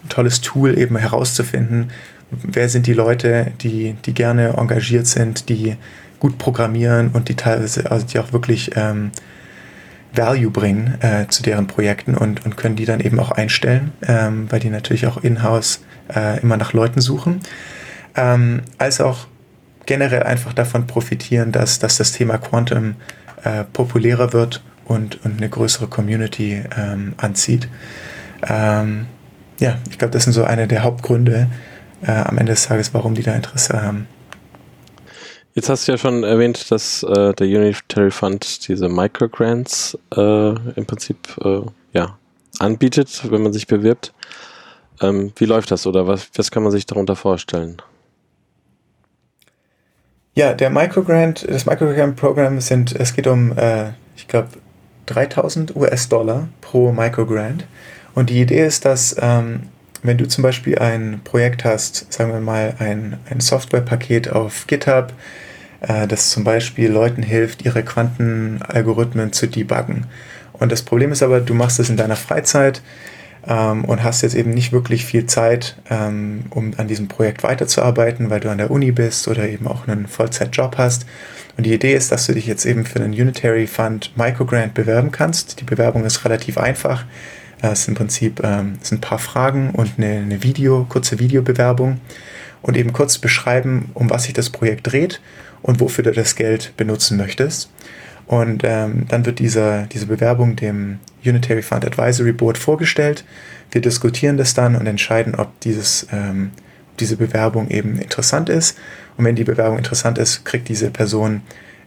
Speaker 2: tolles Tool, eben herauszufinden, wer sind die Leute, die, die gerne engagiert sind, die gut programmieren und die teilweise, also die auch wirklich ähm, Value bringen äh, zu deren Projekten und, und können die dann eben auch einstellen, ähm, weil die natürlich auch in-house äh, immer nach Leuten suchen. Ähm, als auch generell einfach davon profitieren, dass, dass das Thema Quantum äh, populärer wird und, und eine größere Community ähm, anzieht. Ähm, ja, ich glaube, das sind so eine der Hauptgründe äh, am Ende des Tages, warum die da Interesse haben.
Speaker 1: Jetzt hast du ja schon erwähnt, dass äh, der Unitary Fund diese Microgrants äh, im Prinzip äh, ja, anbietet, wenn man sich bewirbt. Ähm, wie läuft das oder was, was kann man sich darunter vorstellen?
Speaker 2: Ja, der Microgrant, das Microgrant-Programm sind, es geht um, äh, ich glaube, 3000 US-Dollar pro Microgrant. Und die Idee ist, dass ähm, wenn du zum Beispiel ein Projekt hast, sagen wir mal ein, ein Softwarepaket auf GitHub, äh, das zum Beispiel Leuten hilft, ihre Quantenalgorithmen zu debuggen. Und das Problem ist aber, du machst es in deiner Freizeit ähm, und hast jetzt eben nicht wirklich viel Zeit, ähm, um an diesem Projekt weiterzuarbeiten, weil du an der Uni bist oder eben auch einen Vollzeitjob hast. Und die Idee ist, dass du dich jetzt eben für einen Unitary Fund Microgrant bewerben kannst. Die Bewerbung ist relativ einfach. Äh, es sind im Prinzip ähm, sind ein paar Fragen und eine, eine Video, kurze Videobewerbung und eben kurz beschreiben, um was sich das Projekt dreht und wofür du das Geld benutzen möchtest. Und ähm, dann wird dieser, diese Bewerbung dem Unitary Fund Advisory Board vorgestellt. Wir diskutieren das dann und entscheiden, ob dieses, ähm, diese Bewerbung eben interessant ist. Und wenn die Bewerbung interessant ist, kriegt diese Person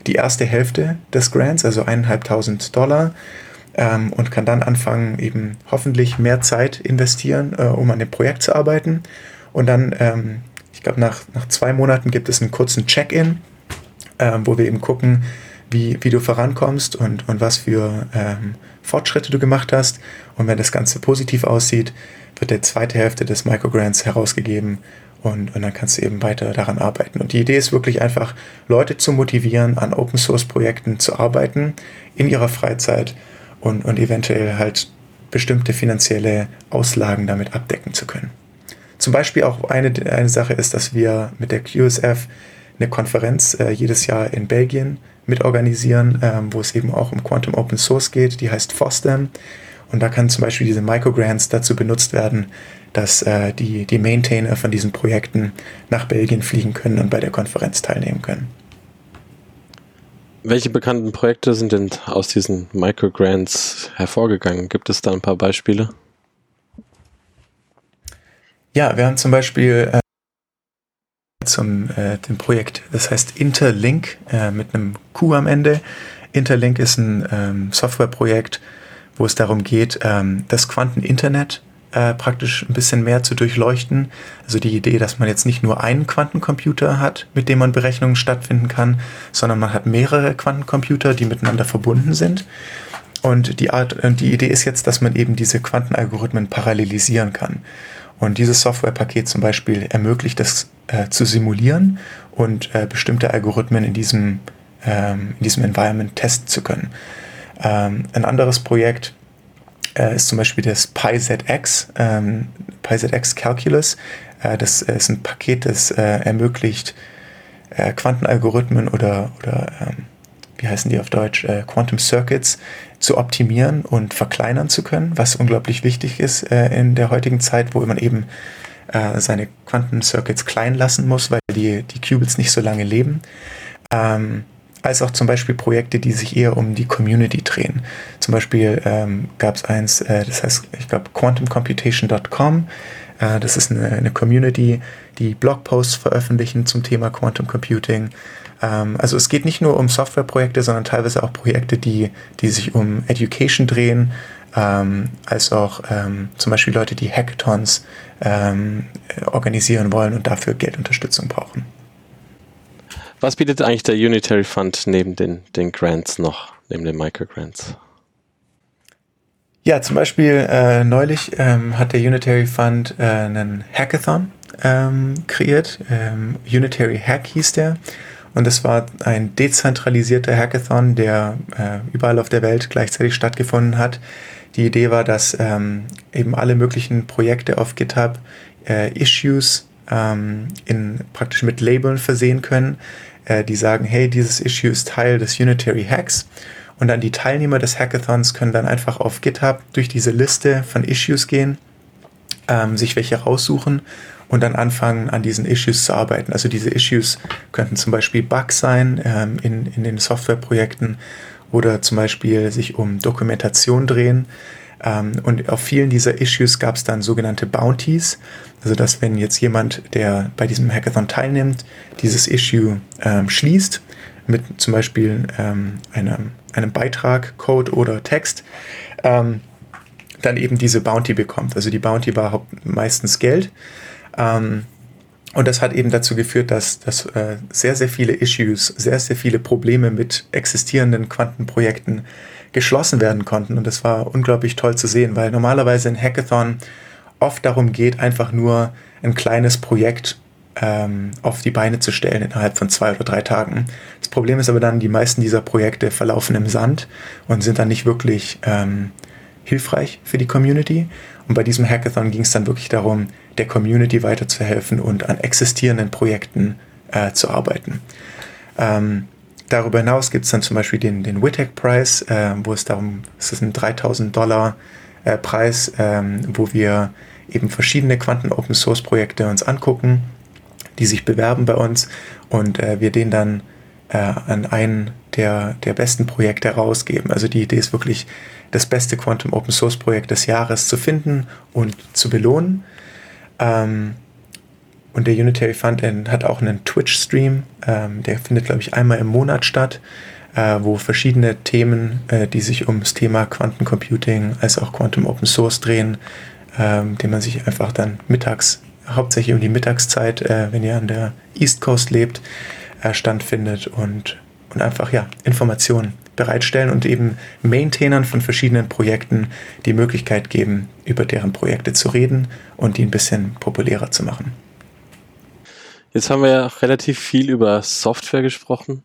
Speaker 2: die erste Hälfte des Grants, also 1.500 Dollar, ähm, und kann dann anfangen, eben hoffentlich mehr Zeit investieren, äh, um an dem Projekt zu arbeiten. Und dann, ähm, ich glaube, nach, nach zwei Monaten gibt es einen kurzen Check-in, ähm, wo wir eben gucken, wie, wie du vorankommst und, und was für ähm, Fortschritte du gemacht hast. Und wenn das Ganze positiv aussieht, wird der zweite Hälfte des Microgrants herausgegeben und, und dann kannst du eben weiter daran arbeiten. Und die Idee ist wirklich einfach, Leute zu motivieren, an Open Source Projekten zu arbeiten in ihrer Freizeit und, und eventuell halt bestimmte finanzielle Auslagen damit abdecken zu können. Zum Beispiel auch eine, eine Sache ist, dass wir mit der QSF eine Konferenz äh, jedes Jahr in Belgien mitorganisieren, ähm, wo es eben auch um Quantum Open Source geht, die heißt FOSDEM. Und da kann zum Beispiel diese Microgrants dazu benutzt werden, dass äh, die, die Maintainer von diesen Projekten nach Belgien fliegen können und bei der Konferenz teilnehmen können.
Speaker 1: Welche bekannten Projekte sind denn aus diesen Microgrants hervorgegangen? Gibt es da ein paar Beispiele?
Speaker 2: Ja, wir haben zum Beispiel äh, zum äh, dem Projekt. Das heißt Interlink äh, mit einem Q am Ende. Interlink ist ein ähm, Softwareprojekt, wo es darum geht, ähm, das Quanteninternet äh, praktisch ein bisschen mehr zu durchleuchten. Also die Idee, dass man jetzt nicht nur einen Quantencomputer hat, mit dem man Berechnungen stattfinden kann, sondern man hat mehrere Quantencomputer, die miteinander verbunden sind. Und die, Art, die Idee ist jetzt, dass man eben diese Quantenalgorithmen parallelisieren kann. Und dieses Softwarepaket zum Beispiel ermöglicht es äh, zu simulieren und äh, bestimmte Algorithmen in diesem, ähm, in diesem Environment testen zu können. Ähm, ein anderes Projekt äh, ist zum Beispiel das PyZX, ähm, PyZX Calculus. Äh, das ist ein Paket, das äh, ermöglicht äh, Quantenalgorithmen oder, oder ähm, wie heißen die auf Deutsch, äh, Quantum Circuits zu optimieren und verkleinern zu können, was unglaublich wichtig ist äh, in der heutigen Zeit, wo man eben äh, seine Quantencircuits klein lassen muss, weil die, die Qubits nicht so lange leben. Ähm, als auch zum Beispiel Projekte, die sich eher um die Community drehen. Zum Beispiel ähm, gab es eins, äh, das heißt, ich glaube, quantumcomputation.com. Äh, das ist eine, eine, Community, die Blogposts veröffentlichen zum Thema Quantum Computing. Ähm, also es geht nicht nur um Softwareprojekte, sondern teilweise auch Projekte, die, die sich um Education drehen, ähm, als auch ähm, zum Beispiel Leute, die Hackathons ähm, organisieren wollen und dafür Geldunterstützung brauchen.
Speaker 1: Was bietet eigentlich der Unitary Fund neben den, den Grants noch, neben den Microgrants?
Speaker 2: Ja, zum Beispiel äh, neulich ähm, hat der Unitary Fund äh, einen Hackathon ähm, kreiert. Ähm, Unitary Hack hieß der. Und das war ein dezentralisierter Hackathon, der äh, überall auf der Welt gleichzeitig stattgefunden hat. Die Idee war, dass ähm, eben alle möglichen Projekte auf GitHub äh, Issues ähm, in, praktisch mit Labeln versehen können, äh, die sagen, hey, dieses Issue ist Teil des Unitary Hacks. Und dann die Teilnehmer des Hackathons können dann einfach auf GitHub durch diese Liste von Issues gehen, ähm, sich welche raussuchen und dann anfangen, an diesen Issues zu arbeiten. Also diese Issues könnten zum Beispiel Bugs sein ähm, in, in den Softwareprojekten oder zum Beispiel sich um Dokumentation drehen. Ähm, und auf vielen dieser Issues gab es dann sogenannte Bounties. Also dass wenn jetzt jemand, der bei diesem Hackathon teilnimmt, dieses Issue ähm, schließt, mit zum Beispiel ähm, einem, einem Beitrag, Code oder Text, ähm, dann eben diese Bounty bekommt. Also die Bounty war meistens Geld. Ähm, und das hat eben dazu geführt, dass, dass äh, sehr, sehr viele Issues, sehr, sehr viele Probleme mit existierenden Quantenprojekten geschlossen werden konnten. Und das war unglaublich toll zu sehen, weil normalerweise ein Hackathon oft darum geht, einfach nur ein kleines Projekt ähm, auf die Beine zu stellen innerhalb von zwei oder drei Tagen. Das Problem ist aber dann, die meisten dieser Projekte verlaufen im Sand und sind dann nicht wirklich ähm, hilfreich für die Community. Und bei diesem Hackathon ging es dann wirklich darum, der Community weiterzuhelfen und an existierenden Projekten äh, zu arbeiten. Ähm, darüber hinaus gibt es dann zum Beispiel den, den WITEC Prize, äh, wo es darum, es ist ein 3000 Dollar äh, Preis, ähm, wo wir eben verschiedene Quanten-Open Source Projekte uns angucken die sich bewerben bei uns und äh, wir den dann äh, an einen der, der besten Projekte herausgeben. Also die Idee ist wirklich, das beste Quantum Open Source Projekt des Jahres zu finden und zu belohnen. Ähm, und der Unitary Fund hat auch einen Twitch-Stream, ähm, der findet, glaube ich, einmal im Monat statt, äh, wo verschiedene Themen, äh, die sich ums Thema Quantencomputing als auch Quantum Open Source drehen, ähm, den man sich einfach dann mittags hauptsächlich um die Mittagszeit, äh, wenn ihr an der East Coast lebt, stattfindet und, und einfach ja, Informationen bereitstellen und eben Maintainern von verschiedenen Projekten die Möglichkeit geben, über deren Projekte zu reden und die ein bisschen populärer zu machen.
Speaker 1: Jetzt haben wir ja relativ viel über Software gesprochen.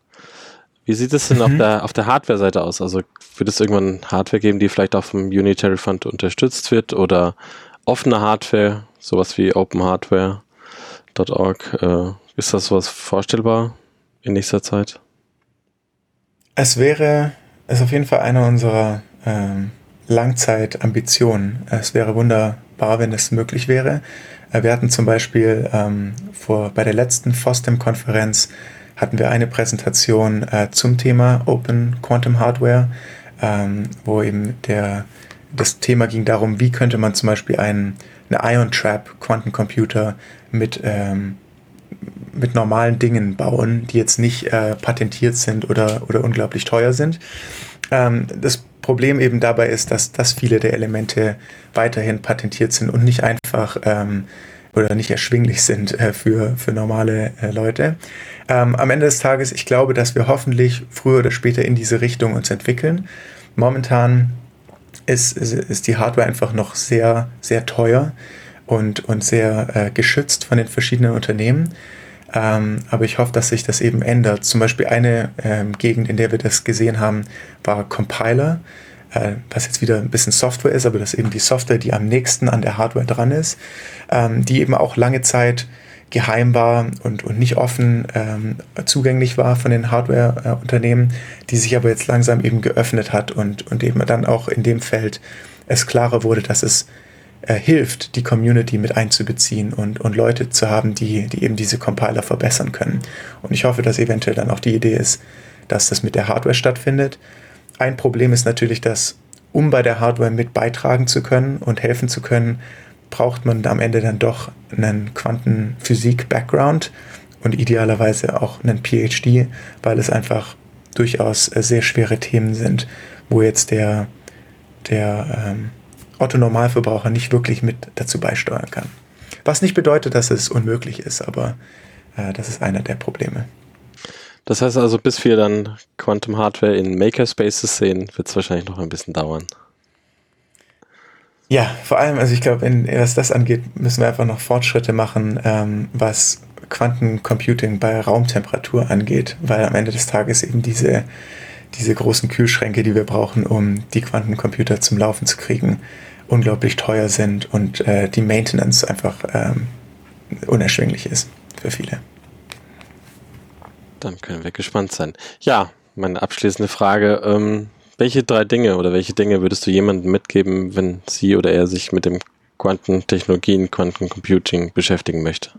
Speaker 1: Wie sieht es denn mhm. auf der, auf der Hardware-Seite aus? Also wird es irgendwann Hardware geben, die vielleicht auch vom Unitary Fund unterstützt wird oder offene Hardware? sowas wie openhardware.org. Äh, ist das sowas vorstellbar in nächster Zeit?
Speaker 2: Es wäre, ist auf jeden Fall eine unserer ähm, Langzeitambitionen. Es wäre wunderbar, wenn es möglich wäre. Äh, wir hatten zum Beispiel ähm, vor, bei der letzten FOSDEM-Konferenz hatten wir eine Präsentation äh, zum Thema Open Quantum Hardware, ähm, wo eben der, das Thema ging darum, wie könnte man zum Beispiel einen eine Ion Trap Quantencomputer mit, ähm, mit normalen Dingen bauen, die jetzt nicht äh, patentiert sind oder, oder unglaublich teuer sind. Ähm, das Problem eben dabei ist, dass, dass viele der Elemente weiterhin patentiert sind und nicht einfach ähm, oder nicht erschwinglich sind äh, für, für normale äh, Leute. Ähm, am Ende des Tages, ich glaube, dass wir hoffentlich früher oder später in diese Richtung uns entwickeln. Momentan ist, ist, ist die Hardware einfach noch sehr, sehr teuer und, und sehr äh, geschützt von den verschiedenen Unternehmen. Ähm, aber ich hoffe, dass sich das eben ändert. Zum Beispiel eine ähm, Gegend, in der wir das gesehen haben, war Compiler, äh, was jetzt wieder ein bisschen Software ist, aber das ist eben die Software, die am nächsten an der Hardware dran ist, ähm, die eben auch lange Zeit geheim war und, und nicht offen ähm, zugänglich war von den Hardware-Unternehmen, die sich aber jetzt langsam eben geöffnet hat und, und eben dann auch in dem Feld es klarer wurde, dass es äh, hilft, die Community mit einzubeziehen und, und Leute zu haben, die, die eben diese Compiler verbessern können. Und ich hoffe, dass eventuell dann auch die Idee ist, dass das mit der Hardware stattfindet. Ein Problem ist natürlich, dass um bei der Hardware mit beitragen zu können und helfen zu können, braucht man am Ende dann doch einen Quantenphysik-Background und idealerweise auch einen PhD, weil es einfach durchaus äh, sehr schwere Themen sind, wo jetzt der, der ähm, Otto-Normalverbraucher nicht wirklich mit dazu beisteuern kann. Was nicht bedeutet, dass es unmöglich ist, aber äh, das ist einer der Probleme.
Speaker 1: Das heißt also, bis wir dann Quantum Hardware in Makerspaces sehen, wird es wahrscheinlich noch ein bisschen dauern.
Speaker 2: Ja, vor allem, also ich glaube, was das angeht, müssen wir einfach noch Fortschritte machen, ähm, was Quantencomputing bei Raumtemperatur angeht, weil am Ende des Tages eben diese, diese großen Kühlschränke, die wir brauchen, um die Quantencomputer zum Laufen zu kriegen, unglaublich teuer sind und äh, die Maintenance einfach ähm, unerschwinglich ist für viele.
Speaker 1: Dann können wir gespannt sein. Ja, meine abschließende Frage. Ähm, welche drei Dinge oder welche Dinge würdest du jemandem mitgeben, wenn sie oder er sich mit dem Quantentechnologien, Quantencomputing beschäftigen möchte?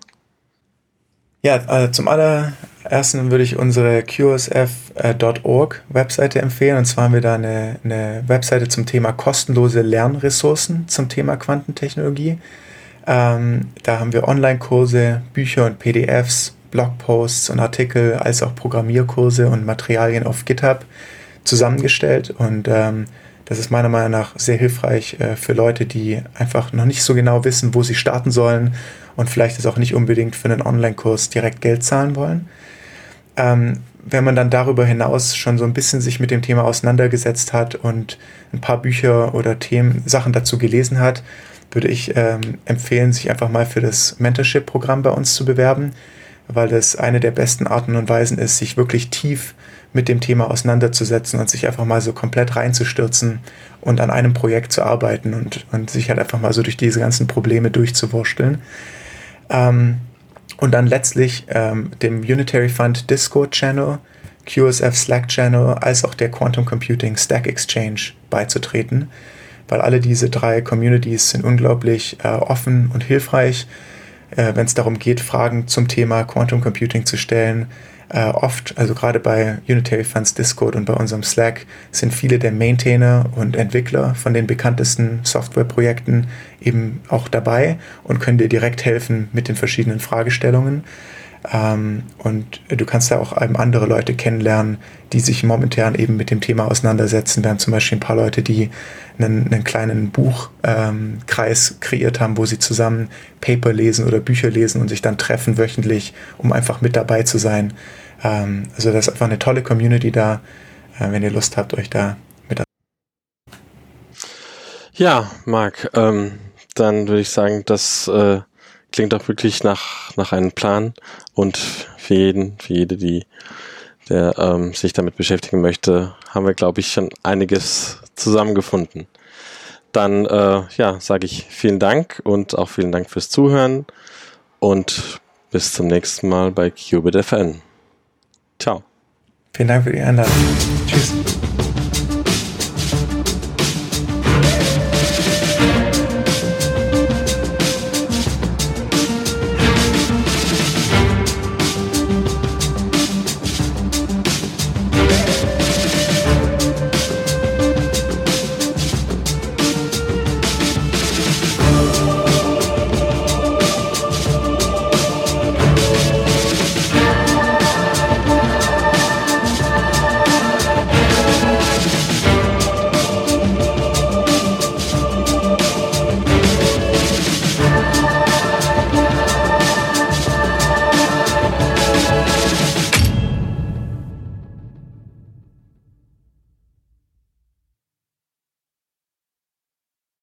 Speaker 2: Ja, also zum allerersten würde ich unsere qsf.org Webseite empfehlen. Und zwar haben wir da eine, eine Webseite zum Thema kostenlose Lernressourcen zum Thema Quantentechnologie. Ähm, da haben wir Online-Kurse, Bücher und PDFs, Blogposts und Artikel, als auch Programmierkurse und Materialien auf GitHub zusammengestellt und ähm, das ist meiner Meinung nach sehr hilfreich äh, für Leute, die einfach noch nicht so genau wissen, wo sie starten sollen und vielleicht ist auch nicht unbedingt für einen Online-Kurs direkt Geld zahlen wollen. Ähm, wenn man dann darüber hinaus schon so ein bisschen sich mit dem Thema auseinandergesetzt hat und ein paar Bücher oder Themen, Sachen dazu gelesen hat, würde ich ähm, empfehlen, sich einfach mal für das Mentorship-Programm bei uns zu bewerben, weil das eine der besten Arten und Weisen ist, sich wirklich tief mit dem Thema auseinanderzusetzen und sich einfach mal so komplett reinzustürzen und an einem Projekt zu arbeiten und, und sich halt einfach mal so durch diese ganzen Probleme durchzuwursteln. Ähm, und dann letztlich ähm, dem Unitary Fund Discord Channel, QSF Slack Channel, als auch der Quantum Computing Stack Exchange beizutreten, weil alle diese drei Communities sind unglaublich äh, offen und hilfreich, äh, wenn es darum geht, Fragen zum Thema Quantum Computing zu stellen, äh, oft, also gerade bei Unitary Funds Discord und bei unserem Slack, sind viele der Maintainer und Entwickler von den bekanntesten Softwareprojekten eben auch dabei und können dir direkt helfen mit den verschiedenen Fragestellungen. Ähm, und du kannst da auch andere Leute kennenlernen, die sich momentan eben mit dem Thema auseinandersetzen. Wir haben zum Beispiel ein paar Leute, die einen, einen kleinen Buchkreis ähm, kreiert haben, wo sie zusammen Paper lesen oder Bücher lesen und sich dann treffen wöchentlich, um einfach mit dabei zu sein. Ähm, also das ist einfach eine tolle Community da, äh, wenn ihr Lust habt, euch da mit.
Speaker 1: Ja, Marc, ähm, dann würde ich sagen, dass äh, klingt doch wirklich nach, nach einem Plan und für jeden, für jede, die der ähm, sich damit beschäftigen möchte, haben wir, glaube ich, schon einiges zusammengefunden. Dann äh, ja, sage ich vielen Dank und auch vielen Dank fürs Zuhören und bis zum nächsten Mal bei Qubit FN. Ciao.
Speaker 2: Vielen Dank für die Einladung. Tschüss.